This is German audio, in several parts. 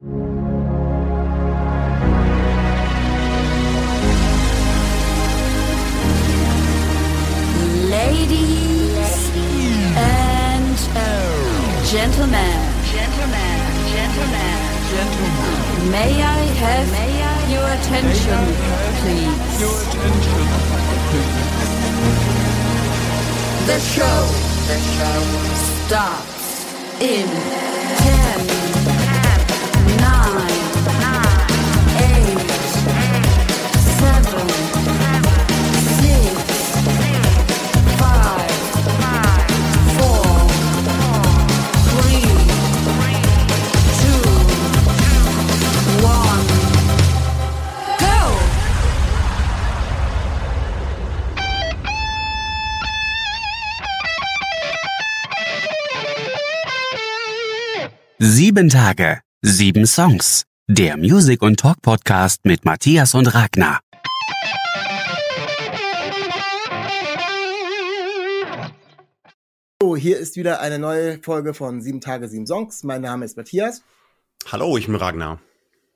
Ladies and gentlemen, gentlemen, gentlemen, gentlemen, may I have your attention, please? Your attention, The show, the show starts in ten, Sieben Tage, sieben Songs. Der Music- und Talk-Podcast mit Matthias und Ragnar. So, hier ist wieder eine neue Folge von Sieben Tage, Sieben Songs. Mein Name ist Matthias Hallo, ich bin Ragnar.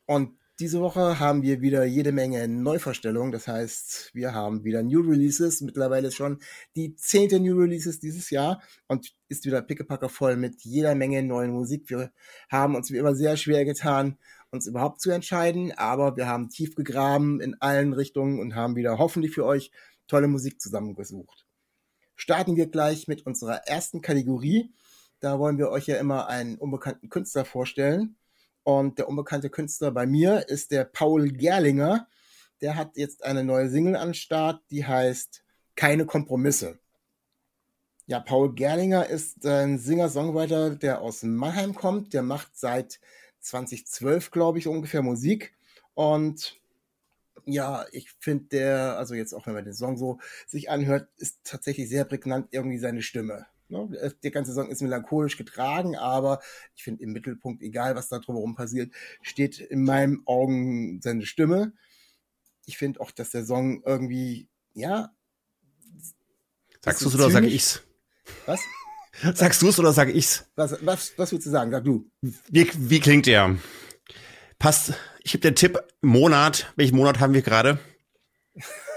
und diese Woche haben wir wieder jede Menge Neuvorstellungen. Das heißt, wir haben wieder New Releases. Mittlerweile schon die zehnte New Releases dieses Jahr und ist wieder pickepacker voll mit jeder Menge neuen Musik. Wir haben uns wie immer sehr schwer getan, uns überhaupt zu entscheiden, aber wir haben tief gegraben in allen Richtungen und haben wieder hoffentlich für euch tolle Musik zusammengesucht. Starten wir gleich mit unserer ersten Kategorie. Da wollen wir euch ja immer einen unbekannten Künstler vorstellen. Und der unbekannte Künstler bei mir ist der Paul Gerlinger. Der hat jetzt eine neue Single an Start, die heißt Keine Kompromisse. Ja, Paul Gerlinger ist ein Singer-Songwriter, der aus Mannheim kommt. Der macht seit 2012, glaube ich, ungefähr Musik. Und ja, ich finde der, also jetzt auch wenn man den Song so sich anhört, ist tatsächlich sehr prägnant irgendwie seine Stimme. Ne? Der ganze Song ist melancholisch getragen, aber ich finde im Mittelpunkt, egal was da drumherum passiert, steht in meinen Augen seine Stimme. Ich finde auch, dass der Song irgendwie, ja. Sagst du es oder sag zynisch. ich's? Was? Sagst du es oder sag ich's? Was, was, was würdest du sagen? Sag du. Wie, wie klingt der? Passt. Ich habe den Tipp, Monat. Welchen Monat haben wir gerade?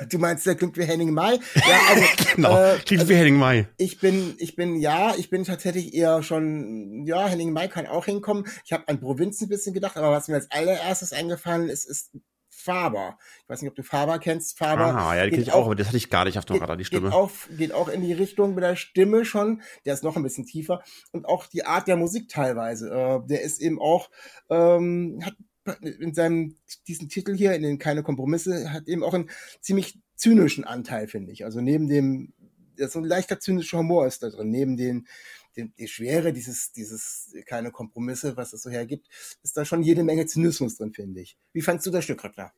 Du meinst, der klingt wie Henning Mai? Ja, also, Genau. äh, klingt wie Henning Mai. Ich bin, ich bin, ja, ich bin tatsächlich eher schon, ja, Henning Mai kann auch hinkommen. Ich habe an Provinz ein bisschen gedacht, aber was mir als allererstes eingefallen ist, ist Faber. Ich weiß nicht, ob du Faber kennst. Faber. Aha, ja, die geht kenne ich auch, aber das hatte ich gar nicht auf dem Radar, die Stimme. Geht auch, geht auch in die Richtung mit der Stimme schon. Der ist noch ein bisschen tiefer. Und auch die Art der Musik teilweise. Äh, der ist eben auch, ähm, hat in seinem, diesen Titel hier, in den Keine Kompromisse, hat eben auch einen ziemlich zynischen Anteil, finde ich. Also neben dem, ja, so ein leichter zynischer Humor ist da drin. Neben den, den, die Schwere dieses, dieses Keine Kompromisse, was es so hergibt, ist da schon jede Menge Zynismus drin, finde ich. Wie fandst du das Stück, Ragnar?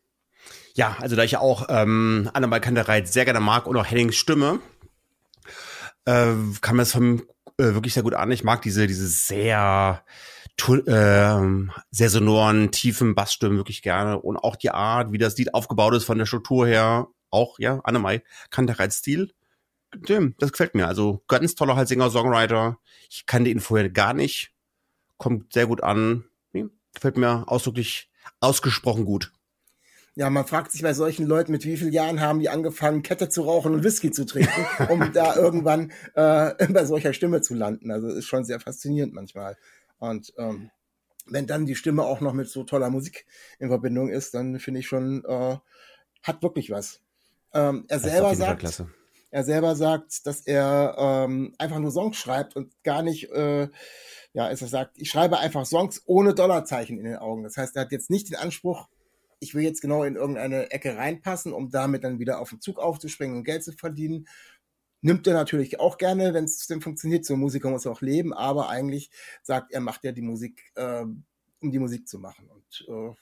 Ja, also da ich auch ähm, Annemal Kantereit sehr gerne mag und auch Hennings Stimme, äh, kam das von äh, wirklich sehr gut an. Ich mag diese, diese sehr, tu- ähm, sehr sonoren, tiefen Bassstimmen wirklich gerne und auch die Art, wie das Lied aufgebaut ist von der Struktur her, auch, ja, Annemai Kantereits Stil. Dem, das gefällt mir. Also ganz toller halt Singer, Songwriter. Ich kannte ihn vorher gar nicht. Kommt sehr gut an. Gefällt mir ausdrücklich ausgesprochen gut. Ja, man fragt sich bei solchen Leuten, mit wie vielen Jahren haben die angefangen, Kette zu rauchen und Whisky zu trinken, um da irgendwann äh, bei solcher Stimme zu landen. Also ist schon sehr faszinierend manchmal. Und ähm, wenn dann die Stimme auch noch mit so toller Musik in Verbindung ist, dann finde ich schon, äh, hat wirklich was. Ähm, er selber sagt, er selber sagt, dass er ähm, einfach nur Songs schreibt und gar nicht, äh, ja, er sagt, ich schreibe einfach Songs ohne Dollarzeichen in den Augen. Das heißt, er hat jetzt nicht den Anspruch, ich will jetzt genau in irgendeine Ecke reinpassen, um damit dann wieder auf den Zug aufzuspringen und Geld zu verdienen. Nimmt er natürlich auch gerne, wenn es denn funktioniert. So ein Musiker muss auch leben, aber eigentlich sagt er, macht ja die Musik äh, um die Musik zu machen. Und äh,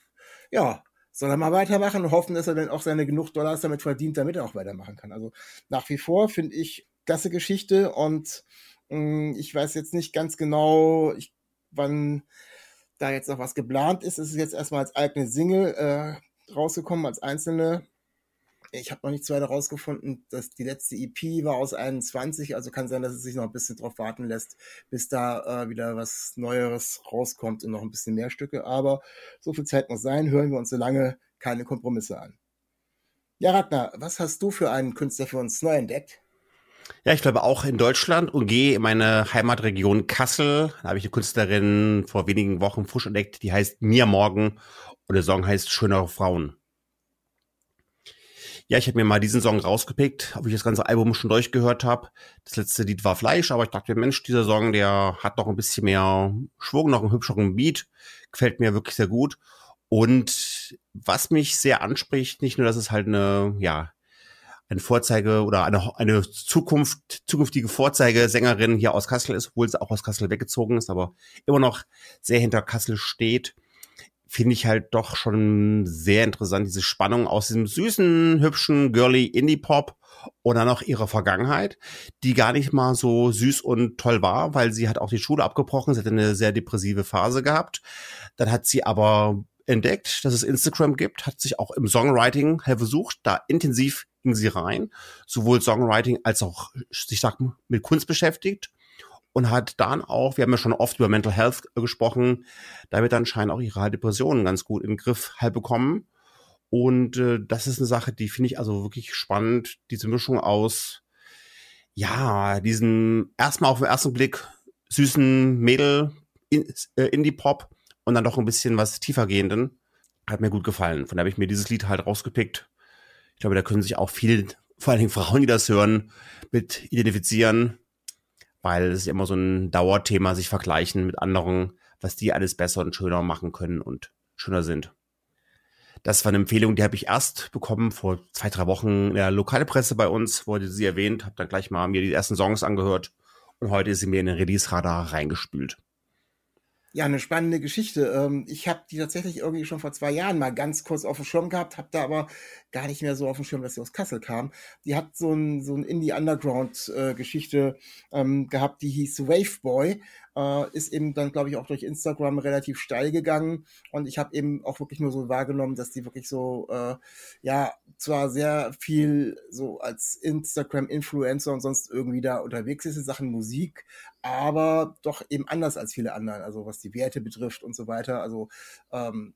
ja, soll er mal weitermachen und hoffen, dass er dann auch seine genug Dollars damit verdient, damit er auch weitermachen kann. Also nach wie vor finde ich klasse Geschichte und mh, ich weiß jetzt nicht ganz genau, ich, wann da jetzt noch was geplant ist. Es ist jetzt erstmal als eigene Single äh, rausgekommen, als einzelne. Ich habe noch nichts weiter rausgefunden. dass die letzte EP war aus 21, also kann sein, dass es sich noch ein bisschen drauf warten lässt, bis da äh, wieder was Neueres rauskommt und noch ein bisschen mehr Stücke. Aber so viel Zeit muss sein, hören wir uns so lange keine Kompromisse an. Ja, Ragnar, was hast du für einen Künstler für uns neu entdeckt? Ja, ich bleibe auch in Deutschland und gehe in meine Heimatregion Kassel. Da habe ich eine Künstlerin vor wenigen Wochen frisch entdeckt, die heißt Mia Morgen und der Song heißt Schönere Frauen. Ja, ich habe mir mal diesen Song rausgepickt, ob ich das ganze Album schon durchgehört habe. Das letzte Lied war Fleisch, aber ich dachte, Mensch, dieser Song, der hat noch ein bisschen mehr Schwung, noch einen hübscheren Beat. Gefällt mir wirklich sehr gut. Und was mich sehr anspricht, nicht nur, dass es halt eine, ja, ein Vorzeige oder eine, eine Zukunft, zukünftige Vorzeigesängerin hier aus Kassel ist, obwohl sie auch aus Kassel weggezogen ist, aber immer noch sehr hinter Kassel steht, finde ich halt doch schon sehr interessant, diese Spannung aus diesem süßen, hübschen, girly Indie-Pop und dann noch ihre Vergangenheit, die gar nicht mal so süß und toll war, weil sie hat auch die Schule abgebrochen, sie hat eine sehr depressive Phase gehabt. Dann hat sie aber entdeckt, dass es Instagram gibt, hat sich auch im Songwriting versucht, da intensiv ging sie rein, sowohl Songwriting als auch, ich sag mal, mit Kunst beschäftigt und hat dann auch, wir haben ja schon oft über Mental Health gesprochen, damit anscheinend auch ihre Depressionen ganz gut den Griff halt bekommen. Und äh, das ist eine Sache, die finde ich also wirklich spannend, diese Mischung aus, ja, diesen erstmal auf den ersten Blick süßen Mädel in, äh, Indie-Pop und dann doch ein bisschen was tiefergehenden. Hat mir gut gefallen. Von daher habe ich mir dieses Lied halt rausgepickt. Ich glaube, da können sich auch viele, vor allen Dingen Frauen, die das hören, mit identifizieren, weil es ist immer so ein Dauerthema, sich vergleichen mit anderen, was die alles besser und schöner machen können und schöner sind. Das war eine Empfehlung, die habe ich erst bekommen vor zwei, drei Wochen in der Lokalpresse bei uns, wurde sie erwähnt, habe dann gleich mal mir die ersten Songs angehört und heute ist sie mir in den Release-Radar reingespült. Ja, eine spannende Geschichte. Ähm, Ich habe die tatsächlich irgendwie schon vor zwei Jahren mal ganz kurz auf dem Schirm gehabt, habe da aber gar nicht mehr so auf dem Schirm, dass sie aus Kassel kam. Die hat so ein, so ein Indie-Underground-Geschichte ähm, gehabt, die hieß Waveboy. Äh, ist eben dann, glaube ich, auch durch Instagram relativ steil gegangen. Und ich habe eben auch wirklich nur so wahrgenommen, dass die wirklich so, äh, ja, zwar sehr viel so als Instagram-Influencer und sonst irgendwie da unterwegs ist in Sachen Musik, aber doch eben anders als viele anderen, also was die Werte betrifft und so weiter. Also ähm,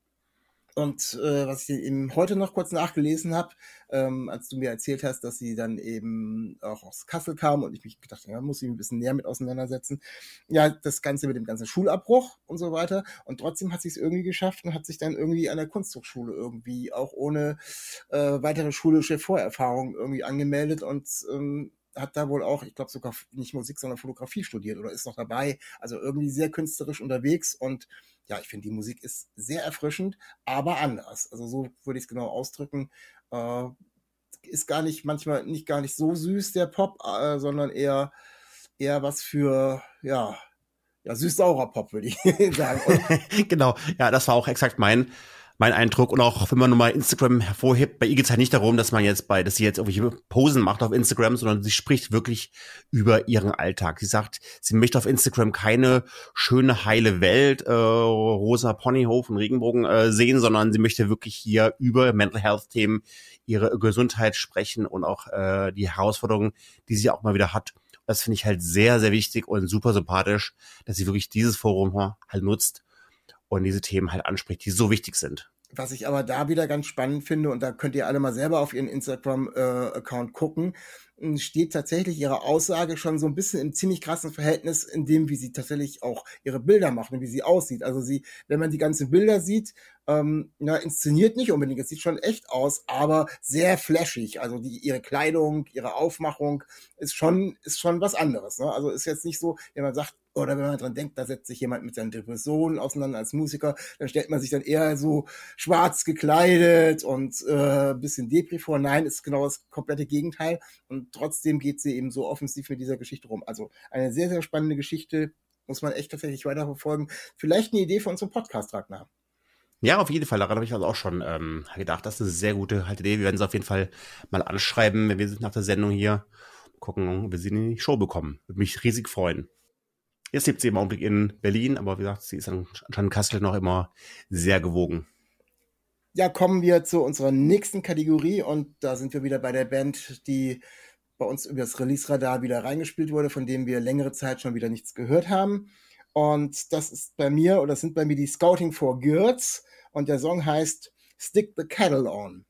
und äh, was ich eben heute noch kurz nachgelesen habe, ähm, als du mir erzählt hast, dass sie dann eben auch aus Kassel kam und ich mich gedacht, ja, muss ich mich ein bisschen näher mit auseinandersetzen. Ja, das Ganze mit dem ganzen Schulabbruch und so weiter. Und trotzdem hat sie es irgendwie geschafft und hat sich dann irgendwie an der Kunsthochschule irgendwie auch ohne äh, weitere schulische Vorerfahrung irgendwie angemeldet und ähm, hat da wohl auch, ich glaube sogar nicht Musik, sondern Fotografie studiert oder ist noch dabei. Also irgendwie sehr künstlerisch unterwegs und ja, ich finde, die Musik ist sehr erfrischend, aber anders. Also so würde ich es genau ausdrücken. Äh, ist gar nicht, manchmal nicht gar nicht so süß, der Pop, äh, sondern eher, eher was für, ja, ja, süß-saurer Pop, würde ich sagen. Genau, ja, das war auch exakt mein, mein Eindruck. Und auch wenn man nur mal Instagram hervorhebt, bei ihr geht es halt nicht darum, dass man jetzt bei, dass sie jetzt irgendwelche Posen macht auf Instagram, sondern sie spricht wirklich über ihren Alltag. Sie sagt, sie möchte auf Instagram keine schöne, heile Welt, äh, rosa Ponyhof und Regenbogen äh, sehen, sondern sie möchte wirklich hier über Mental Health Themen, ihre Gesundheit sprechen und auch äh, die Herausforderungen, die sie auch mal wieder hat. Das finde ich halt sehr, sehr wichtig und super sympathisch, dass sie wirklich dieses Forum halt nutzt und diese Themen halt anspricht, die so wichtig sind. was ich aber da wieder ganz spannend finde, und da könnt ihr alle mal selber auf ihren Instagram-Account gucken, m, steht tatsächlich ihre Aussage schon so ein bisschen im ziemlich krassen Verhältnis in dem, wie sie tatsächlich auch ihre Bilder macht und wie sie aussieht. Also sie, wenn man die ganzen Bilder sieht, ähm, na, inszeniert nicht unbedingt, es sieht schon echt aus, aber sehr flashig. Also die, ihre Kleidung, ihre Aufmachung ist schon, ist schon was anderes. Ne? Also ist jetzt nicht so, wenn man sagt, oder wenn man dran denkt, da setzt sich jemand mit seinen Depressionen auseinander als Musiker, dann stellt man sich dann eher so schwarz gekleidet und äh, bisschen Depri vor. Nein, ist genau das komplette Gegenteil. Und trotzdem geht sie eben so offensiv mit dieser Geschichte rum. Also eine sehr, sehr spannende Geschichte. muss man echt tatsächlich weiterverfolgen. Vielleicht eine Idee für unseren Podcast, Ragnar. Ja, auf jeden Fall. Daran habe ich also auch schon ähm, gedacht. Das ist eine sehr gute halt Idee. Wir werden sie auf jeden Fall mal anschreiben, wenn wir sind nach der Sendung hier. Gucken, ob wir sie in die Show bekommen. Würde mich riesig freuen. Jetzt lebt sie im Augenblick in Berlin, aber wie gesagt, sie ist anscheinend in Kassel noch immer sehr gewogen. Ja, kommen wir zu unserer nächsten Kategorie und da sind wir wieder bei der Band, die bei uns über das Release-Radar wieder reingespielt wurde, von dem wir längere Zeit schon wieder nichts gehört haben. Und das ist bei mir, oder sind bei mir die Scouting for Girls und der Song heißt Stick the Kettle On.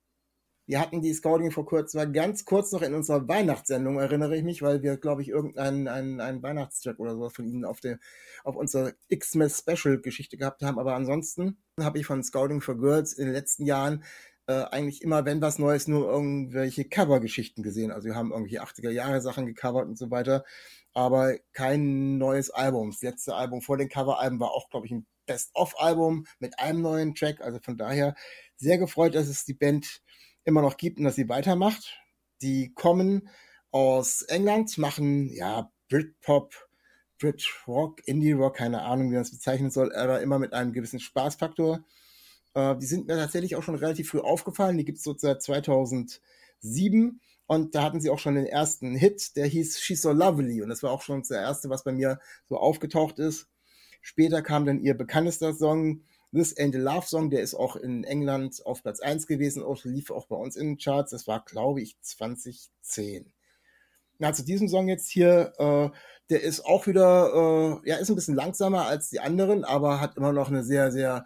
Wir hatten die Scouting for Girls war ganz kurz noch in unserer Weihnachtssendung, erinnere ich mich, weil wir, glaube ich, irgendeinen einen, einen Weihnachtstrack oder so von ihnen auf, der, auf unserer X-Mess Special Geschichte gehabt haben. Aber ansonsten habe ich von Scouting for Girls in den letzten Jahren äh, eigentlich immer, wenn was Neues, nur irgendwelche Cover-Geschichten gesehen. Also wir haben irgendwelche 80er-Jahre-Sachen gecovert und so weiter, aber kein neues Album. Das letzte Album vor den Cover-Alben war auch, glaube ich, ein Best-of-Album mit einem neuen Track. Also von daher sehr gefreut, dass es die Band immer noch gibt und dass sie weitermacht. Die kommen aus England, machen ja Britpop, Brit Rock, Indie Rock, keine Ahnung, wie man es bezeichnen soll, aber immer mit einem gewissen Spaßfaktor. Äh, die sind mir tatsächlich auch schon relativ früh aufgefallen. Die gibt's so seit 2007 und da hatten sie auch schon den ersten Hit, der hieß She's So Lovely und das war auch schon der erste, was bei mir so aufgetaucht ist. Später kam dann ihr bekanntester Song, This Ain't a Love Song, der ist auch in England auf Platz 1 gewesen, auch, lief auch bei uns in den Charts. Das war, glaube ich, 2010. Na, zu diesem Song jetzt hier, äh, der ist auch wieder, äh, ja, ist ein bisschen langsamer als die anderen, aber hat immer noch eine sehr, sehr,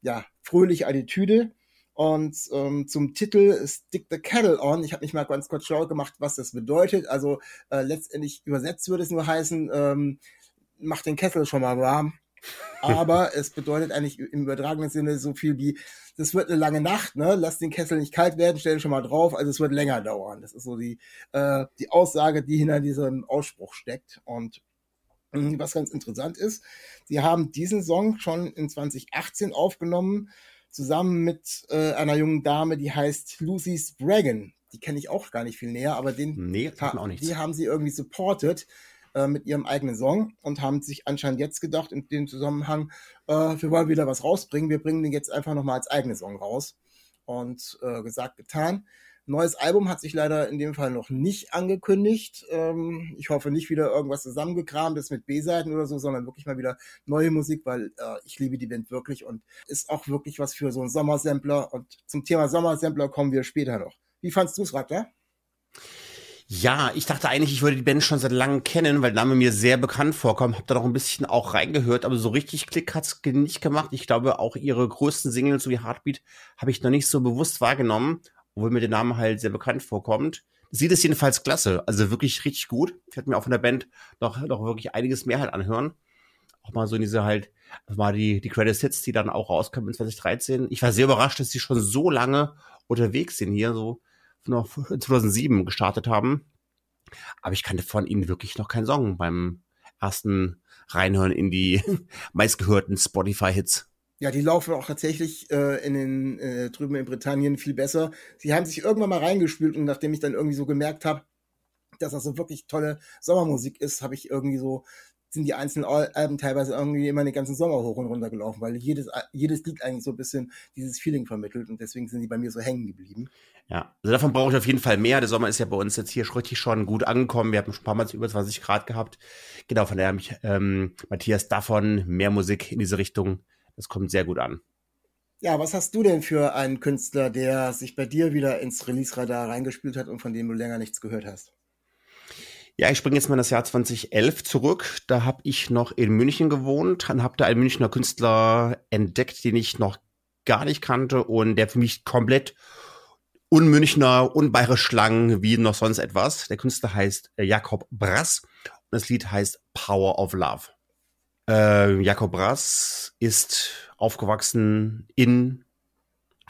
ja, fröhliche Attitüde. Und ähm, zum Titel Stick the Kettle on. Ich habe mich mal ganz kurz schlau gemacht, was das bedeutet. Also äh, letztendlich übersetzt würde es nur heißen, ähm, mach den Kessel schon mal warm. Aber es bedeutet eigentlich im übertragenen Sinne so viel wie, das wird eine lange Nacht, ne? Lass den Kessel nicht kalt werden, stell ihn schon mal drauf, also es wird länger dauern. Das ist so die, äh, die Aussage, die hinter diesem Ausspruch steckt. Und was ganz interessant ist, sie haben diesen Song schon in 2018 aufgenommen, zusammen mit äh, einer jungen Dame, die heißt Lucy Spragan. Die kenne ich auch gar nicht viel näher, aber den Nee, nichts. die haben sie irgendwie supported äh, mit ihrem eigenen Song und haben sich anscheinend jetzt gedacht, in dem Zusammenhang, äh, wir wollen wieder was rausbringen, wir bringen den jetzt einfach nochmal als eigenen Song raus. Und äh, gesagt, getan. Neues Album hat sich leider in dem Fall noch nicht angekündigt. Ähm, ich hoffe nicht wieder irgendwas zusammengekramt ist mit B-Seiten oder so, sondern wirklich mal wieder neue Musik, weil äh, ich liebe die Band wirklich und ist auch wirklich was für so einen Sommersampler. Und zum Thema Sommersampler kommen wir später noch. Wie fandst du's, Ragnar? Ja, ich dachte eigentlich, ich würde die Band schon seit langem kennen, weil der Name mir sehr bekannt vorkommt. Hab da noch ein bisschen auch reingehört, aber so richtig Klick hat's ge- nicht gemacht. Ich glaube, auch ihre größten Singles, so wie Heartbeat, habe ich noch nicht so bewusst wahrgenommen, obwohl mir der Name halt sehr bekannt vorkommt. Sieht es jedenfalls klasse, also wirklich richtig gut. Ich werde mir auch von der Band noch, noch wirklich einiges mehr halt anhören. Auch mal so in diese halt, mal die, die Credit Hits, die dann auch rauskamen in 2013. Ich war sehr überrascht, dass sie schon so lange unterwegs sind hier, so noch 2007 gestartet haben. Aber ich kannte von ihnen wirklich noch keinen Song beim ersten Reinhören in die meistgehörten Spotify-Hits. Ja, die laufen auch tatsächlich äh, in den äh, drüben in Britannien viel besser. Sie haben sich irgendwann mal reingespielt und nachdem ich dann irgendwie so gemerkt habe, dass das so wirklich tolle Sommermusik ist, habe ich irgendwie so sind die einzelnen Al- Alben teilweise irgendwie immer den ganzen Sommer hoch und runter gelaufen, weil jedes jedes Lied eigentlich so ein bisschen dieses Feeling vermittelt und deswegen sind die bei mir so hängen geblieben. Ja, also davon brauche ich auf jeden Fall mehr. Der Sommer ist ja bei uns jetzt hier richtig schon gut angekommen. Wir haben schon ein paar Mal über 20 Grad gehabt. Genau, von daher habe ich ähm, Matthias davon mehr Musik in diese Richtung. Das kommt sehr gut an. Ja, was hast du denn für einen Künstler, der sich bei dir wieder ins Release-Radar reingespielt hat und von dem du länger nichts gehört hast? Ja, ich springe jetzt mal in das Jahr 2011 zurück. Da habe ich noch in München gewohnt und habe da einen Münchner Künstler entdeckt, den ich noch gar nicht kannte und der für mich komplett unmünchner, unbayerisch klang wie noch sonst etwas. Der Künstler heißt Jakob Brass und das Lied heißt Power of Love. Äh, Jakob Brass ist aufgewachsen in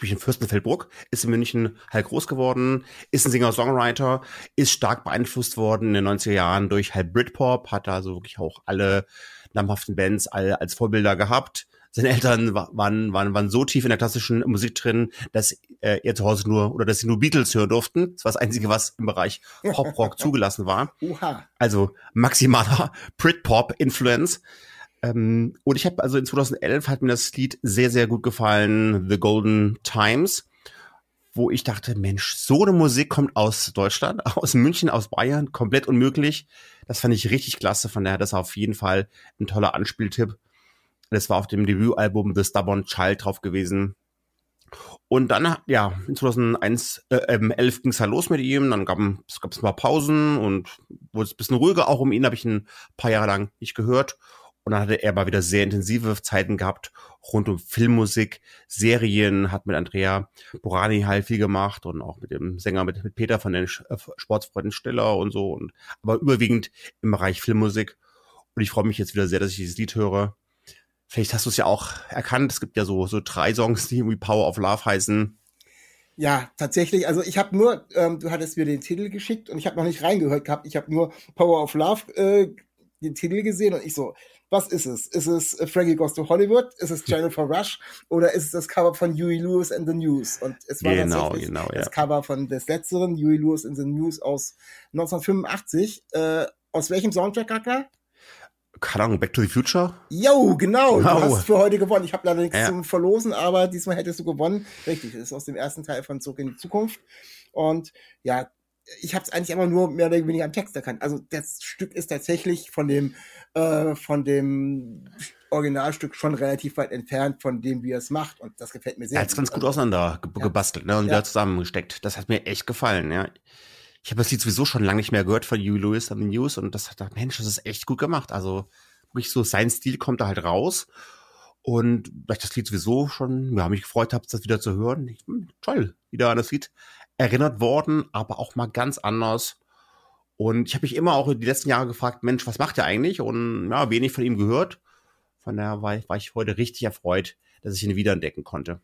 in Fürstenfeldbruck, ist in München halt groß geworden, ist ein Singer-Songwriter, ist stark beeinflusst worden in den 90er Jahren durch halt Britpop, hat da so wirklich auch alle namhaften Bands alle als Vorbilder gehabt, seine Eltern wa- waren, waren, waren so tief in der klassischen Musik drin, dass äh, er zu Hause nur oder dass sie nur Beatles hören durften. Das war das Einzige, was im Bereich Pop-Rock zugelassen war. Also maximaler Britpop-Influence. Ähm, und ich habe also in 2011 hat mir das Lied sehr, sehr gut gefallen, The Golden Times, wo ich dachte, Mensch, so eine Musik kommt aus Deutschland, aus München, aus Bayern, komplett unmöglich. Das fand ich richtig klasse, von daher das war auf jeden Fall ein toller Anspieltipp. Das war auf dem Debütalbum The Stubborn Child drauf gewesen. Und dann, ja, in 2001, äh, ähm, 11 ging's ja los mit ihm, dann gab es ein paar Pausen und wurde es ein bisschen ruhiger auch um ihn, habe ich ein paar Jahre lang nicht gehört. Und dann hatte er mal wieder sehr intensive Zeiten gehabt, rund um Filmmusik, Serien, hat mit Andrea Borani halt viel gemacht und auch mit dem Sänger, mit, mit Peter von den äh, Sportsfreunden Stiller und so, und aber überwiegend im Bereich Filmmusik. Und ich freue mich jetzt wieder sehr, dass ich dieses Lied höre. Vielleicht hast du es ja auch erkannt. Es gibt ja so, so drei Songs, die irgendwie Power of Love heißen. Ja, tatsächlich. Also ich habe nur, ähm, du hattest mir den Titel geschickt und ich habe noch nicht reingehört gehabt. Ich habe nur Power of Love äh, den Titel gesehen und ich so, was ist es? Ist es äh, Frankie Goes to Hollywood? Ist es Jennifer Rush? Oder ist es das Cover von Huey Lewis and the News? Und es war Genau, tatsächlich genau, ja. das Cover von des letzteren, Huey Lewis and the News aus 1985. Äh, aus welchem Soundtrack, Kaka? Keine Ahnung, Back to the Future? Jo, genau. Du Wow. hast für heute gewonnen. Ich habe leider nichts Ja. zum Verlosen, aber diesmal hättest du gewonnen. Richtig, das ist aus dem ersten Teil von Zurück in die Zukunft. Und ja, ich habe es eigentlich aber nur mehr oder weniger am Text erkannt. Also das Stück ist tatsächlich von dem äh, von dem Originalstück schon relativ weit entfernt von dem, wie er es macht. Und das gefällt mir sehr. Er hat es ganz gut auseinander ge Ja. gebastelt ne, und Ja. wieder zusammengesteckt. Das hat mir echt gefallen, ja. Ich habe das Lied sowieso schon lange nicht mehr gehört von Huey Lewis the News und das hat gedacht, Mensch, das ist echt gut gemacht. Also wirklich so, sein Stil kommt da halt raus. Und da ich das Lied sowieso schon, ja, mich gefreut habe, das wieder zu hören. Ich, hm, toll, wieder an das Lied erinnert worden, aber auch mal ganz anders. Und ich habe mich immer auch die letzten Jahre gefragt, Mensch, was macht er eigentlich? Und ja, wenig von ihm gehört. Von daher war, ich- war ich heute richtig erfreut, dass ich ihn wiederentdecken konnte.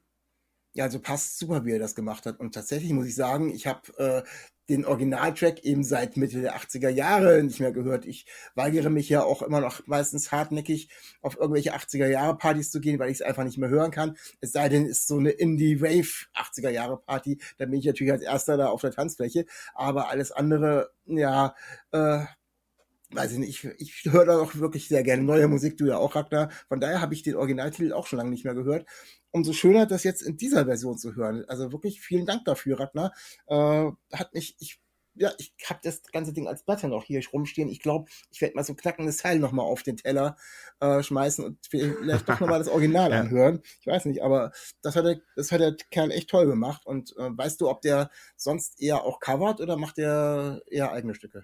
Ja, also passt super, wie er das gemacht hat. Und tatsächlich muss ich sagen, ich habe äh, den Originaltrack eben seit Mitte der 80er Jahre nicht mehr gehört. Ich weigere mich ja auch immer noch meistens hartnäckig auf irgendwelche 80er Jahre Partys zu gehen, weil ich es einfach nicht mehr hören kann. Es sei denn, es ist so eine Indie-Wave 80er Jahre Party, da bin ich natürlich als erster da auf der Tanzfläche. Aber alles andere, ja, äh, weiß ich nicht, ich, ich höre da auch wirklich sehr gerne neue Musik, du ja auch, Ragnar. Von daher habe ich den Originaltitel auch schon lange nicht mehr gehört. Umso schöner, das jetzt in dieser Version zu hören. Also wirklich vielen Dank dafür, Ragnar. Äh, hat mich, ich, ja, ich habe das ganze Ding als Platte noch hier rumstehen. Ich glaube, ich werde mal so ein knackendes Teil nochmal auf den Teller äh, schmeißen und vielleicht doch nochmal das Original Ja. anhören. Ich weiß nicht, aber das hat der, das hat der Kerl echt toll gemacht. Und äh, weißt du, ob der sonst eher auch covert oder macht der eher eigene Stücke?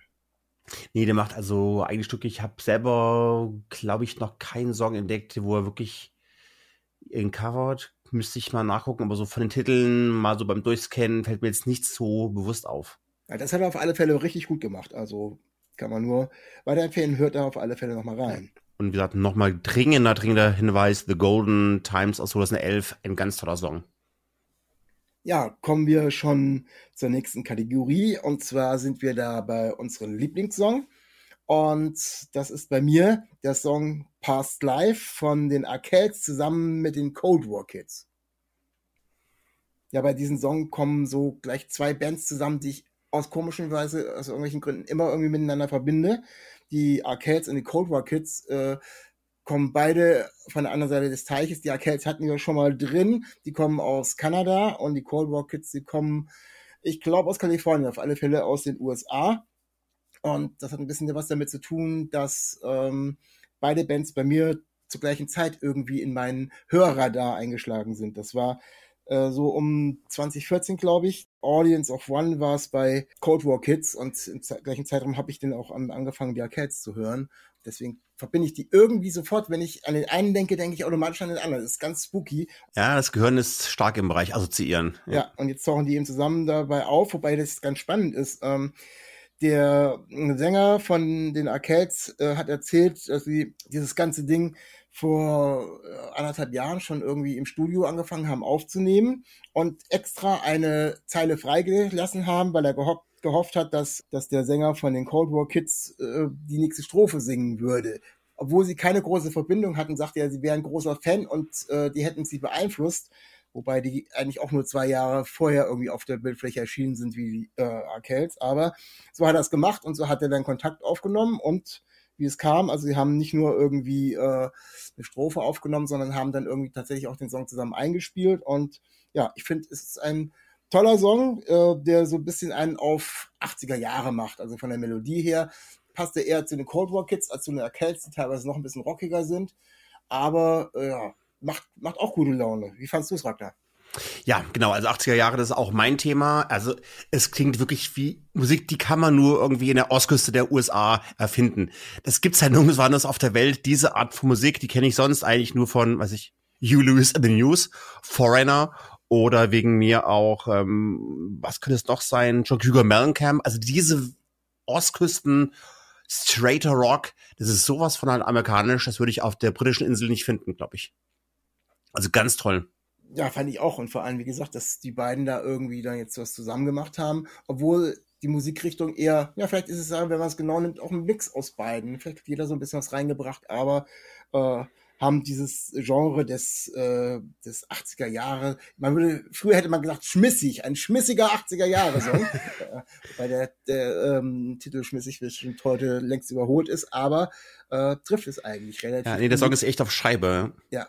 Nee, der macht also eigene Stücke. Ich habe selber, glaube ich, noch keinen Song entdeckt, wo er wirklich ihn covert. Müsste ich mal nachgucken, aber so von den Titeln, mal so beim Durchscannen, fällt mir jetzt nichts so bewusst auf. Ja, das hat er auf alle Fälle richtig gut gemacht. Also kann man nur weiterempfehlen, hört da auf alle Fälle nochmal rein. Und wie gesagt, nochmal dringender, dringender Hinweis: The Golden Times aus 2011, ein ganz toller Song. Ja, kommen wir schon zur nächsten Kategorie. Und zwar sind wir da bei unserem Lieblingssong. Und das ist bei mir der Song Past Life von den Arcades zusammen mit den Cold War Kids. Ja, bei diesem Song kommen so gleich zwei Bands zusammen, die ich aus komischen Weise, aus irgendwelchen Gründen immer irgendwie miteinander verbinde. Die Arcades und die Cold War Kids äh, kommen beide von der anderen Seite des Teiches. Die Arcades hatten wir schon mal drin. Die kommen aus Kanada und die Cold War Kids, die kommen, ich glaube, aus Kalifornien, auf alle Fälle aus den USA. Und das hat ein bisschen was damit zu tun, dass ähm, beide Bands bei mir zur gleichen Zeit irgendwie in meinen Hörradar eingeschlagen sind. Das war äh, so um 2014, glaube ich. Audience of One war es bei Cold War Kids und im gleichen Zeitraum habe ich dann auch an, angefangen, die Arcades zu hören. Deswegen verbinde ich die irgendwie sofort, wenn ich an den einen denke, denke ich automatisch an den anderen. Das ist ganz spooky. Ja, das Gehirn ist stark im Bereich Assoziieren. Ja, und jetzt tauchen die eben zusammen dabei auf, wobei das ganz spannend ist. Ähm, der Sänger von den Arcades äh, hat erzählt, dass sie dieses ganze Ding vor äh, anderthalb Jahren schon irgendwie im Studio angefangen haben aufzunehmen und extra eine Zeile freigelassen haben, weil er gehofft, gehofft hat, dass, dass der Sänger von den Cold War Kids äh, die nächste Strophe singen würde. obwohl sie keine große Verbindung hatten, sagte er, sie wären großer Fan und äh, die hätten sie beeinflusst. Wobei die eigentlich auch nur zwei Jahre vorher irgendwie auf der Bildfläche erschienen sind wie äh, Arkells. Aber so hat er es gemacht und so hat er dann Kontakt aufgenommen und wie es kam. Also sie haben nicht nur irgendwie äh, eine Strophe aufgenommen, sondern haben dann irgendwie tatsächlich auch den Song zusammen eingespielt. Und ja, ich finde, es ist ein toller Song, äh, der so ein bisschen einen auf 80er Jahre macht. Also von der Melodie her passt er eher zu den Cold War Kids als zu den Arkells, die teilweise noch ein bisschen rockiger sind. Aber äh, ja, macht, macht auch gute Laune. Wie fandst du es, Ragnar? Ja, genau. Also 80er Jahre, das ist auch mein Thema. Also es klingt wirklich wie Musik, die kann man nur irgendwie in der Ostküste der USA erfinden. Das gibt's ja nirgends woanders auf der Welt. Diese Art von Musik, die kenne ich sonst eigentlich nur von, weiß ich, Hugh Lewis in the News, Foreigner oder wegen mir auch, ähm, was könnte es noch sein, John Cougar Mellencamp. Also diese Ostküsten straighter Rock, das ist sowas von amerikanisch, das würde ich auf der britischen Insel nicht finden, glaube ich. Also ganz toll. Ja, fand ich auch. Und vor allem, wie gesagt, dass die beiden da irgendwie dann jetzt was zusammen gemacht haben, obwohl die Musikrichtung eher, ja, vielleicht ist es wenn man es genau nimmt, auch ein Mix aus beiden. Vielleicht hat jeder so ein bisschen was reingebracht, aber äh, haben dieses Genre des, äh, des 80er Jahre, man würde, früher hätte man gesagt, schmissig, ein schmissiger 80er Jahre Song, äh, weil der, der ähm, Titel schmissig bestimmt heute längst überholt ist, aber äh, trifft es eigentlich relativ. Ja, nee, der Song ist echt auf Scheibe. Ja.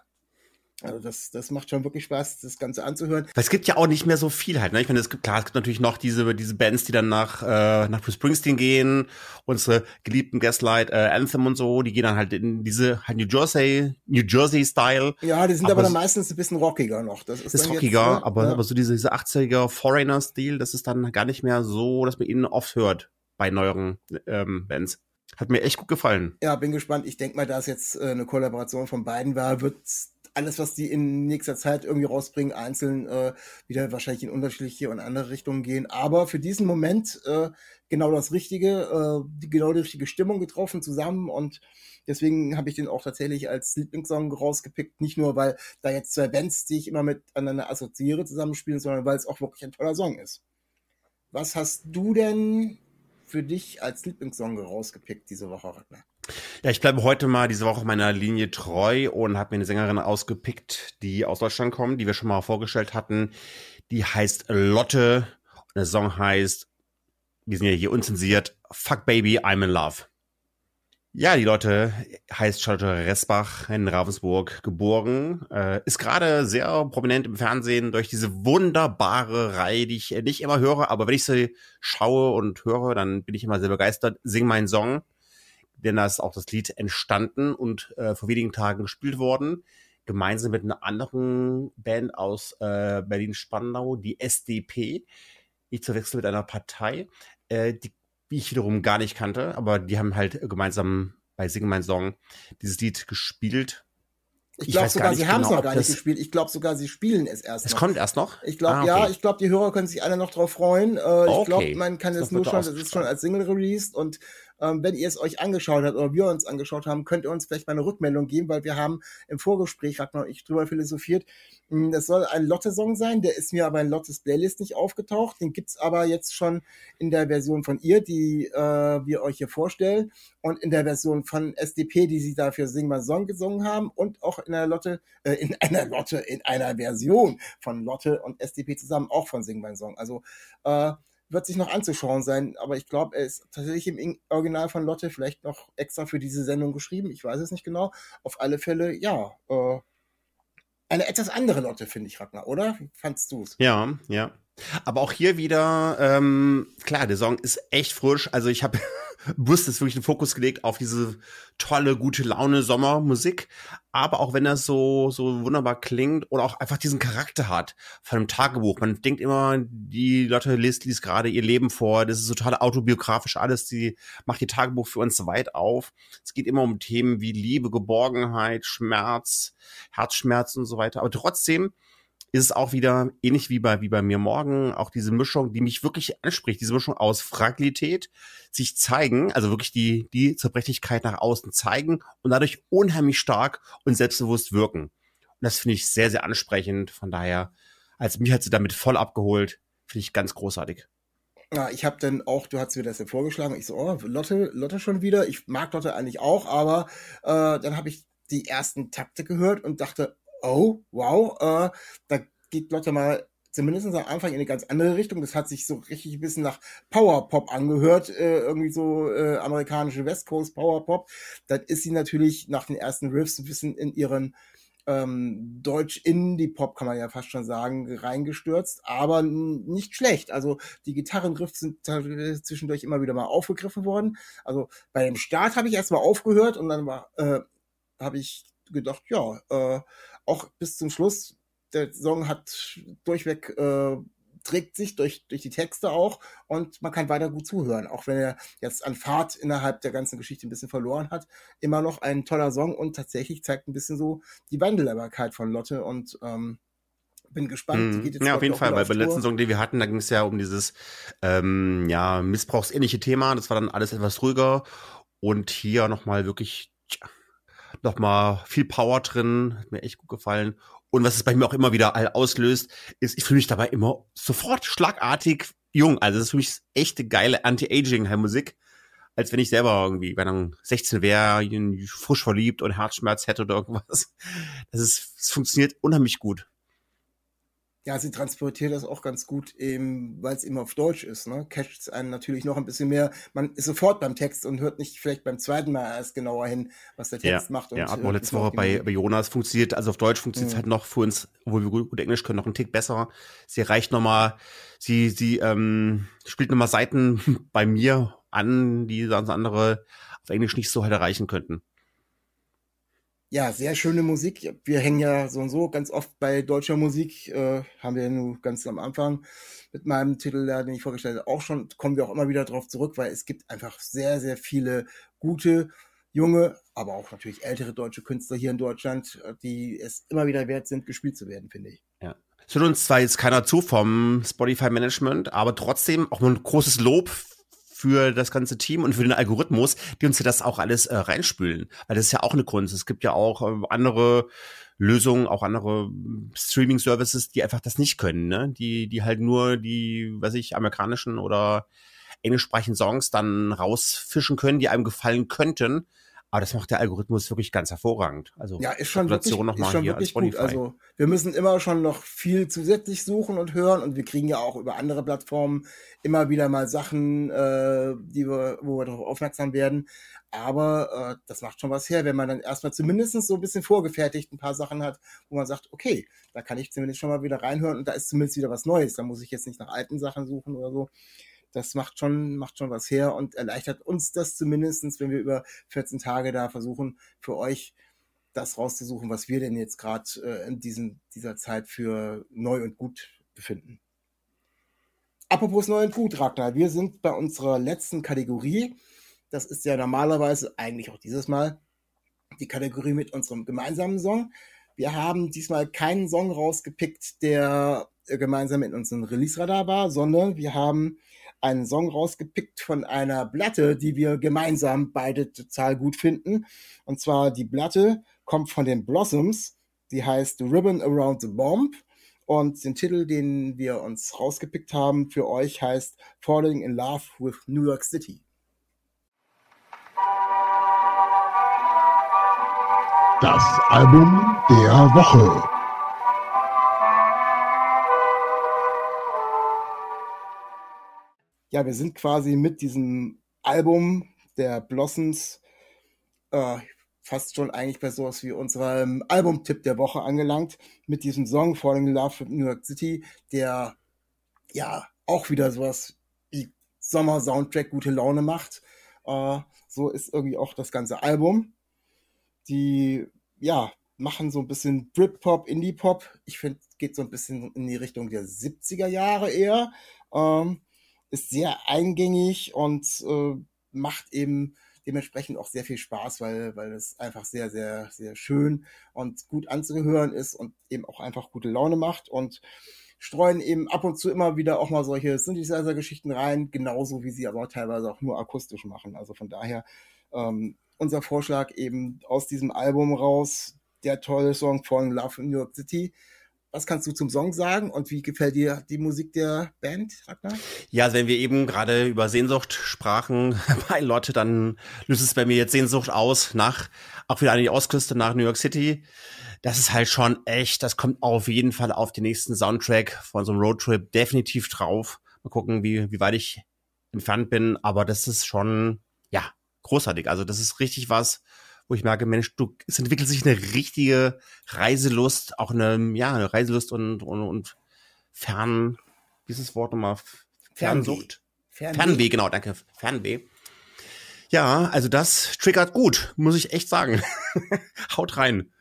Also das, das macht schon wirklich Spaß, das Ganze anzuhören. Weil es gibt ja auch nicht mehr so viel halt. Ne? Ich meine, es gibt klar, es gibt natürlich noch diese diese Bands, die dann nach äh, nach Bruce Springsteen gehen, unsere geliebten Gaslight, äh, Anthem und so, die gehen dann halt in diese halt New Jersey New Jersey Style. Ja, die sind aber, Aber dann meistens ein bisschen rockiger noch. Das ist, ist dann jetzt, rockiger, ne? aber ja. aber so diese diese 80er Foreigner Stil, das ist dann gar nicht mehr so, dass man ihn oft hört bei neueren ähm, Bands. Hat mir echt gut gefallen. Ja, bin gespannt. Ich denke mal, da es jetzt äh, eine Kollaboration von beiden war, wird alles, was die in nächster Zeit irgendwie rausbringen, einzeln äh, wieder wahrscheinlich in unterschiedliche und andere Richtungen gehen. Aber für diesen Moment äh, genau das Richtige, äh, die genau die richtige Stimmung getroffen zusammen und deswegen habe ich den auch tatsächlich als Lieblingssong rausgepickt. Nicht nur, weil da jetzt zwei Bands, die ich immer miteinander assoziiere, zusammenspielen, sondern weil es auch wirklich ein toller Song ist. Was hast du denn für dich als Lieblingssong rausgepickt diese Woche, Ragnar? Ja, ich bleibe heute mal diese Woche meiner Linie treu und habe mir eine Sängerin ausgepickt, die aus Deutschland kommt, die wir schon mal vorgestellt hatten. Die heißt Lotte und der Song heißt, wir sind ja hier unzensiert, Fuck Baby, I'm in Love. Ja, die Leute heißt Charlotte Resbach in Ravensburg geboren, äh, ist gerade sehr prominent im Fernsehen durch diese wunderbare Reihe, die ich nicht immer höre, aber wenn ich sie schaue und höre, dann bin ich immer sehr begeistert. Sing meinen Song, denn da ist auch das Lied entstanden und äh, vor wenigen Tagen gespielt worden, gemeinsam mit einer anderen Band aus äh, Berlin-Spandau, die SDP, nicht zu wechseln mit einer Partei, äh, die ich wiederum gar nicht kannte, aber die haben halt gemeinsam bei Sing mein Song dieses Lied gespielt. Ich Ich glaube sogar, sie haben es genau, noch gar nicht gespielt. Ich glaube sogar, sie spielen es erst Es noch. kommt erst noch? Ich glaube, Ah, ja, okay. ich glaube, die Hörer können sich alle noch drauf freuen. Äh, Ich Okay. glaube, man kann es nur schon, das ist schon als Single released und ähm, wenn ihr es euch angeschaut habt oder wir uns angeschaut haben, könnt ihr uns vielleicht mal eine Rückmeldung geben, weil wir haben im Vorgespräch, Ragnar und ich, drüber philosophiert. Hm, Das soll ein Lotte-Song sein, der ist mir aber in Lottes Playlist nicht aufgetaucht. Den gibt's aber jetzt schon in der Version von ihr, die äh, wir euch hier vorstellen und in der Version von SDP, die sie dafür Sing My Song gesungen haben und auch in einer Lotte, äh, in einer Lotte, in einer Version von Lotte und SDP zusammen auch von Sing Song. Also äh, wird sich noch anzuschauen sein, aber ich glaube, er ist tatsächlich im In- Original von Lotte vielleicht noch extra für diese Sendung geschrieben. Ich weiß es nicht genau. Auf alle Fälle, ja, äh, eine etwas andere Lotte, finde ich, Ragnar, oder? Fandst du's? Ja, ja. Aber auch hier wieder, ähm, klar, der Song ist echt frisch. Also ich habe bewusst jetzt wirklich den Fokus gelegt auf diese tolle, gute Laune Sommermusik. Aber auch wenn das so, so wunderbar klingt oder auch einfach diesen Charakter hat von einem Tagebuch. Man denkt immer, die Leute liest, liest gerade ihr Leben vor. Das ist total autobiografisch alles. Die macht ihr Tagebuch für uns weit auf. Es geht immer um Themen wie Liebe, Geborgenheit, Schmerz, Herzschmerz und so weiter. Aber trotzdem ist es auch wieder ähnlich wie bei, wie bei mir morgen, auch diese Mischung, die mich wirklich anspricht, diese Mischung aus Fragilität, sich zeigen, also wirklich die, die Zerbrechlichkeit nach außen zeigen und dadurch unheimlich stark und selbstbewusst wirken. Und das finde ich sehr, sehr ansprechend. Von daher, als mich hat sie damit voll abgeholt, finde ich ganz großartig. Ja, ich habe dann auch, du hast mir das ja vorgeschlagen, ich so, oh, Lotte, Lotte schon wieder. Ich mag Lotte eigentlich auch, aber äh, dann habe ich die ersten Takte gehört und dachte, oh, wow, äh, da geht Lotte mal zumindest am Anfang in eine ganz andere Richtung. Das hat sich so richtig ein bisschen nach Powerpop angehört, äh, irgendwie so äh, amerikanische West Coast Powerpop. Dann ist sie natürlich nach den ersten Riffs ein bisschen in ihren ähm, Deutsch-Indie-Pop, kann man ja fast schon sagen, reingestürzt, aber nicht schlecht. Also die Gitarrenriffs sind zwischendurch immer wieder mal aufgegriffen worden. Also bei dem Start habe ich erstmal aufgehört und dann war, äh, habe ich gedacht, ja, äh, auch bis zum Schluss, der Song hat durchweg, äh, trägt sich durch, durch die Texte auch und man kann weiter gut zuhören, auch wenn er jetzt an Fahrt innerhalb der ganzen Geschichte ein bisschen verloren hat. Immer noch ein toller Song und tatsächlich zeigt ein bisschen so die Wandelbarkeit von Lotte und ähm, bin gespannt. Jetzt, Ja, auf jeden Fall, weil beim letzten. Song, den wir hatten, da ging es ja um dieses ähm, ja, missbrauchsähnliche Thema. Das war dann alles etwas ruhiger. Und hier nochmal wirklich tja, nochmal viel Power drin. Hat mir echt gut gefallen. Und was es bei mir auch immer wieder all auslöst, ist, ich fühle mich dabei immer sofort schlagartig jung. Also das ist für mich echte geile Anti-Aging-Musik. Als wenn ich selber irgendwie, wenn dann 16 wäre, frisch verliebt und Herzschmerz hätte oder irgendwas. Das ist, es funktioniert unheimlich gut. Ja, sie transportiert das auch ganz gut, eben, weil es eben auf Deutsch ist. Ne? Catcht es einen natürlich noch ein bisschen mehr. Man ist sofort beim Text und hört nicht vielleicht beim zweiten Mal erst genauer hin, was der Text macht. Und, ja, hatten äh, wir ist letzte Woche bei, bei Jonas funktioniert, also auf Deutsch funktioniert es Mhm. halt noch für uns, obwohl wir gut, gut Englisch können, noch einen Tick besser. Sie reicht nochmal, sie, sie ähm, spielt nochmal Seiten bei mir an, die sonst andere auf Englisch nicht so halt erreichen könnten. Ja, sehr schöne Musik. Wir hängen ja so und so ganz oft bei deutscher Musik, äh, haben wir ja nur ganz am Anfang mit meinem Titel, den ich vorgestellt habe, auch schon, kommen wir auch immer wieder drauf zurück, weil es gibt einfach sehr, sehr viele gute, junge, aber auch natürlich ältere deutsche Künstler hier in Deutschland, äh, die es immer wieder wert sind, gespielt zu werden, finde ich. Ja. Es hört uns zwar jetzt keiner zu vom Spotify Management, aber trotzdem auch mal ein großes Lob für das ganze Team und für den Algorithmus, die uns ja das auch alles äh, reinspülen. Weil das ist ja auch eine Kunst. Es gibt ja auch äh, andere Lösungen, auch andere Streaming-Services, die einfach das nicht können, ne? Die, die halt nur die, weiß ich, amerikanischen oder englischsprachigen Songs dann rausfischen können, die einem gefallen könnten. Aber das macht der Algorithmus wirklich ganz hervorragend. Also Ja, ist schon wirklich, Gratulation ist schon hier wirklich gut. Spotify. Also wir müssen immer schon noch viel zusätzlich suchen und hören und wir kriegen ja auch über andere Plattformen immer wieder mal Sachen, äh, die wir, wo wir darauf aufmerksam werden. Aber äh, das macht schon was her, wenn man dann erstmal zumindest so ein bisschen vorgefertigt ein paar Sachen hat, wo man sagt, okay, da kann ich zumindest schon mal wieder reinhören und da ist zumindest wieder was Neues. Da muss ich jetzt nicht nach alten Sachen suchen oder so. Das macht schon, macht schon was her und erleichtert uns das zumindestens, wenn wir über 14 Tage da versuchen, für euch das rauszusuchen, was wir denn jetzt gerade äh, in diesem, dieser Zeit für neu und gut befinden. Apropos neu und gut, Ragnar, wir sind bei unserer letzten Kategorie. Das ist ja normalerweise, eigentlich auch dieses Mal, die Kategorie mit unserem gemeinsamen Song. Wir haben diesmal keinen Song rausgepickt, der äh, gemeinsam in unserem Release-Radar war, sondern wir haben einen Song rausgepickt von einer Platte, die wir gemeinsam beide total gut finden. Und zwar die Platte kommt von den Blossoms. Die heißt Ribbon Around the Bomb. Und den Titel, den wir uns rausgepickt haben für euch, heißt Falling in Love with New York City. Das Album der Woche. Ja, wir sind quasi mit diesem Album der Blossoms äh, fast schon eigentlich bei sowas wie unserem Albumtipp der Woche angelangt. Mit diesem Song Falling in Love with New York City, der ja auch wieder sowas wie Sommer-Soundtrack gute Laune macht. Äh, so ist irgendwie auch das ganze Album. Die, ja, machen so ein bisschen Britpop, Indie-Pop. Ich finde, geht so ein bisschen in die Richtung der 70er Jahre eher. Ähm, ist sehr eingängig und äh, macht eben dementsprechend auch sehr viel Spaß, weil, weil es einfach sehr, sehr, sehr schön und gut anzuhören ist und eben auch einfach gute Laune macht und streuen eben ab und zu immer wieder auch mal solche Synthesizer-Geschichten rein, genauso wie sie aber teilweise auch nur akustisch machen. Also von daher ähm, unser Vorschlag eben aus diesem Album raus, der tolle Song von Love in New York City. Was kannst du zum Song sagen und wie gefällt dir die Musik der Band, Ragnar? Ja, also wenn wir eben gerade über Sehnsucht sprachen bei Lotte, dann löst es bei mir jetzt Sehnsucht aus nach, auch wieder an die Ostküste nach New York City. Das ist halt schon echt, das kommt auf jeden Fall auf den nächsten Soundtrack von so einem Roadtrip definitiv drauf. Mal gucken, wie, wie weit ich entfernt bin, aber das ist schon, ja, großartig. Also das ist richtig was, wo ich merke, Mensch, du, es entwickelt sich eine richtige Reiselust, auch eine, ja, eine Reiselust und, und, und Fern, wie ist das Wort nochmal? Fernsucht. Fernweh. Fernweh, genau, danke. Fernweh. Ja, also das triggert gut, muss ich echt sagen. Haut rein.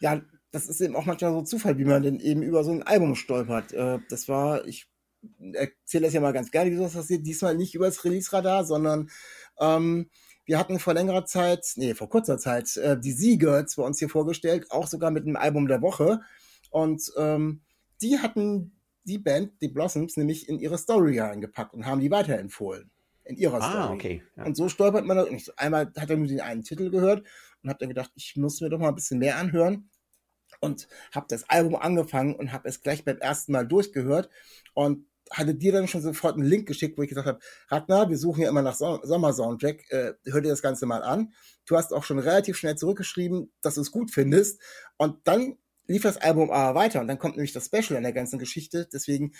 Ja, das ist eben auch manchmal so Zufall, wie man denn eben über so ein Album stolpert. Äh, das war, ich erzähle das ja mal ganz gerne, wie sowas passiert. Diesmal nicht übers Release-Radar, sondern ähm, wir hatten vor längerer Zeit, nee, vor kurzer Zeit, äh, die Z-Girls bei uns hier vorgestellt, auch sogar mit einem Album der Woche. Und ähm, die hatten die Band, die Blossoms, nämlich in ihre Story reingepackt und haben die weiterempfohlen. In ihrer Story. Ah, okay. Ja. Und so stolpert man da. und ich- Einmal hat er nur den einen Titel gehört und habe dann gedacht, ich muss mir doch mal ein bisschen mehr anhören. Und habe das Album angefangen und habe es gleich beim ersten Mal durchgehört und hatte dir dann schon sofort einen Link geschickt, wo ich gesagt habe, Ragnar, wir suchen ja immer nach so Sommer-Soundtrack, äh, hör dir das Ganze mal an. Du hast auch schon relativ schnell zurückgeschrieben, dass du es gut findest. Und dann lief das Album aber weiter und dann kommt nämlich das Special an der ganzen Geschichte. Deswegen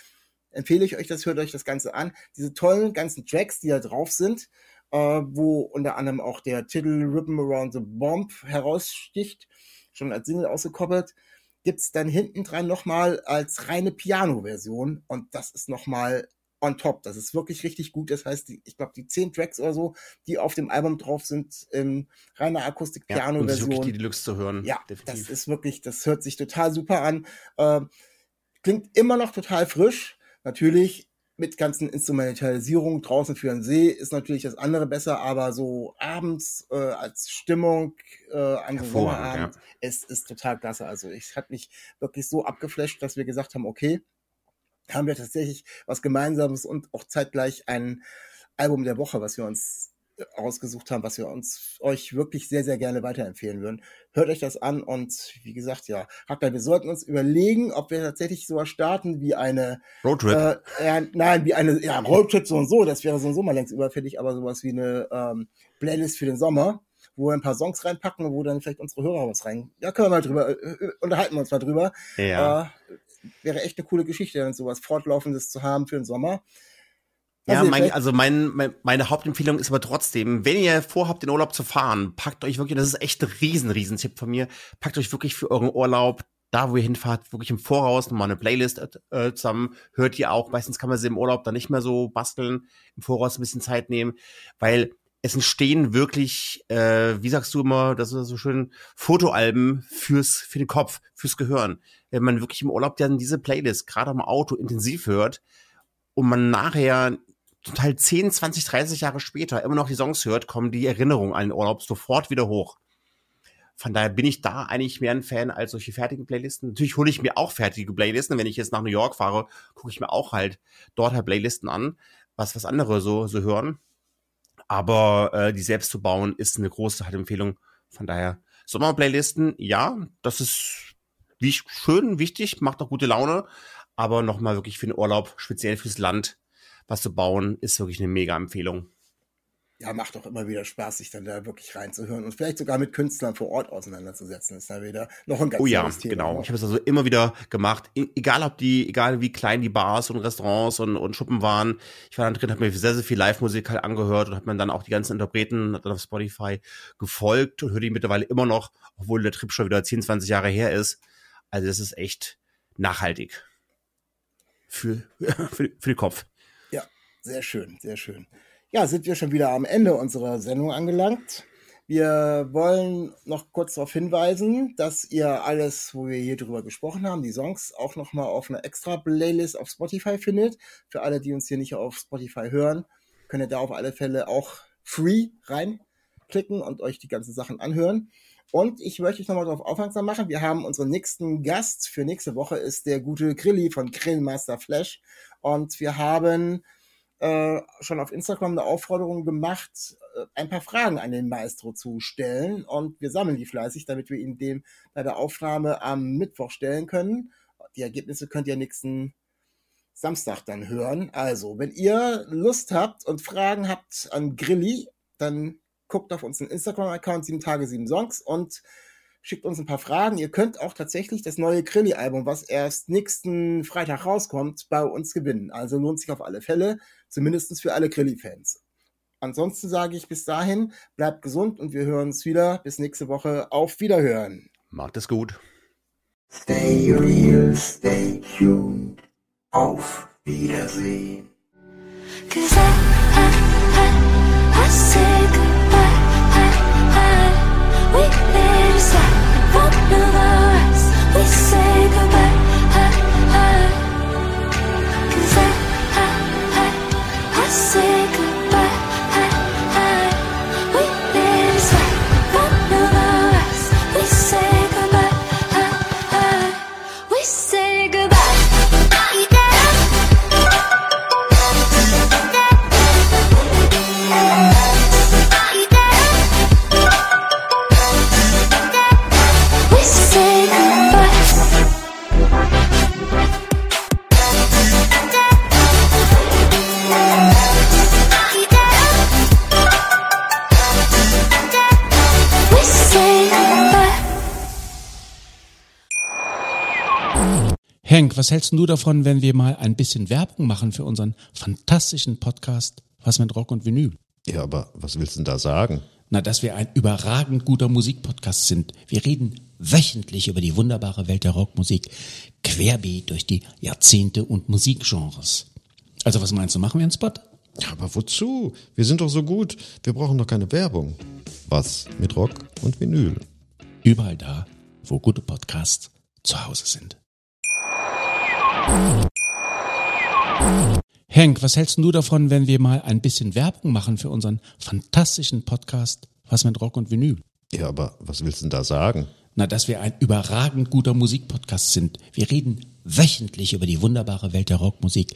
empfehle ich euch das, hört euch das Ganze an. Diese tollen ganzen Tracks, die da drauf sind, äh, wo unter anderem auch der Titel Rhythm Around the Bomb heraussticht, schon als Single ausgekoppelt, gibt's dann hinten dran nochmal als reine Piano-Version und das ist nochmal on top. Das ist wirklich richtig gut. Das heißt, die, ich glaube, die zehn Tracks oder so, die auf dem Album drauf sind, in reiner Ja, und das ist wirklich Akustik-Piano-Version. die Deluxe zu hören. Ja, definitiv. das ist wirklich, das hört sich total super an. Ähm, klingt immer noch total frisch. Natürlich mit ganzen Instrumentalisierungen draußen für den See ist natürlich das andere besser, aber so abends äh, als Stimmung äh, an so Sommerabend, es ist total klasse. Also ich hat mich wirklich so abgeflasht, dass wir gesagt haben, okay, haben wir tatsächlich was Gemeinsames und auch zeitgleich ein Album der Woche, was wir uns ausgesucht haben, was wir uns euch wirklich sehr, sehr gerne weiterempfehlen würden. Hört euch das an und wie gesagt, ja, Ragnar, wir sollten uns überlegen, ob wir tatsächlich sowas starten wie eine, Roadtrip. äh, ja, nein, wie eine, ja, Roadtrip so und so, das wäre so und so mal längst überfällig, aber sowas wie eine ähm, Playlist für den Sommer, wo wir ein paar Songs reinpacken, wo dann vielleicht unsere Hörer was rein, ja, können wir mal drüber, äh, äh, unterhalten wir uns mal drüber. ja. Äh, wäre echt eine coole Geschichte, sowas Fortlaufendes zu haben für den Sommer. Ja, Also mein, vielleicht- also mein, mein, meine Hauptempfehlung ist aber trotzdem, wenn ihr vorhabt, in Urlaub zu fahren, packt euch wirklich, das ist echt ein riesen, riesen Tipp von mir, packt euch wirklich für euren Urlaub, da wo ihr hinfahrt, wirklich im Voraus nochmal eine Playlist äh, zusammen, hört ihr auch, meistens kann man sie im Urlaub dann nicht mehr so basteln, im Voraus ein bisschen Zeit nehmen, weil es entstehen wirklich, äh, wie sagst du immer, das ist so schön, Fotoalben fürs, für den Kopf, fürs Gehirn. Wenn man wirklich im Urlaub dann diese Playlist gerade am Auto intensiv hört und man nachher zum Teil 10, 20, 30 Jahre später immer noch die Songs hört, kommen die Erinnerungen an den Urlaub sofort wieder hoch. Von daher bin ich da eigentlich mehr ein Fan als solche fertigen Playlisten. Natürlich hole ich mir auch fertige Playlisten. Wenn ich jetzt nach New York fahre, gucke ich mir auch halt dort halt Playlisten an, was was andere so, so hören. Aber äh, die selbst zu bauen, ist eine große halt Empfehlung. Von daher, Sommerplaylisten, ja, das ist wie schön, wichtig, macht auch gute Laune. Aber nochmal wirklich für den Urlaub, speziell fürs Land, was zu bauen, ist wirklich eine mega Empfehlung. Ja, macht auch immer wieder Spaß, sich dann da wirklich reinzuhören und vielleicht sogar mit Künstlern vor Ort auseinanderzusetzen. Ist da wieder noch ein ganz Oh ja, Thema. genau. ne? Ich habe es also immer wieder gemacht, E- egal ob die, egal wie klein die Bars und Restaurants und, und Schuppen waren. Ich war dann drin, habe mir sehr, sehr viel Live-Musik halt angehört und habe mir dann auch die ganzen Interpreten dann auf Spotify gefolgt und höre die mittlerweile immer noch, obwohl der Trip schon wieder 10, 20 Jahre her ist. Also das ist echt nachhaltig. Für, für, für den Kopf. Sehr schön, sehr schön. Ja, sind wir schon wieder am Ende unserer Sendung angelangt. Wir wollen noch kurz darauf hinweisen, dass ihr alles, wo wir hier drüber gesprochen haben, die Songs auch nochmal auf einer extra Playlist auf Spotify findet. Für alle, die uns hier nicht auf Spotify hören, könnt ihr da auf alle Fälle auch free reinklicken und euch die ganzen Sachen anhören. Und ich möchte euch nochmal darauf aufmerksam machen, wir haben unseren nächsten Gast für nächste Woche ist der gute Grilli von Grillmaster Flash. Und wir haben äh, schon auf Instagram eine Aufforderung gemacht, äh, ein paar Fragen an den Maestro zu stellen. Und wir sammeln die fleißig, damit wir ihn dem bei der Aufnahme am Mittwoch stellen können. die Ergebnisse könnt ihr nächsten Samstag dann hören. Also, wenn ihr Lust habt und Fragen habt an Grilli, dann guckt auf unseren Instagram-Account 7 Tage 7 Songs und schickt uns ein paar Fragen. Ihr könnt auch tatsächlich das neue Grilli-Album, was erst nächsten Freitag rauskommt, bei uns gewinnen. Also lohnt sich auf alle Fälle, zumindest für alle Grilli-Fans. Ansonsten sage ich bis dahin, bleibt gesund und wir hören uns wieder. Bis nächste Woche. Auf Wiederhören. Macht es gut. Stay real, stay tuned. Auf Wiedersehen. Cause I, I, I. I, Henk, was hältst du davon, wenn wir mal ein bisschen Werbung machen für unseren fantastischen Podcast Was mit Rock und Vinyl? Ja, aber was willst du denn da sagen? Na, dass wir ein überragend guter Musikpodcast sind. Wir reden wöchentlich über die wunderbare Welt der Rockmusik, querbeet durch die Jahrzehnte und Musikgenres. Also was meinst du, machen wir einen Spot? Ja, aber wozu? Wir sind doch so gut. Wir brauchen doch keine Werbung. Was mit Rock und Vinyl? Überall da, wo gute Podcasts zu Hause sind. Henk, was hältst du davon, wenn wir mal ein bisschen Werbung machen für unseren fantastischen Podcast Was mit Rock und Vinyl? Ja, aber was willst du denn da sagen? Na, dass wir ein überragend guter Musikpodcast sind. Wir reden wöchentlich über die wunderbare Welt der Rockmusik,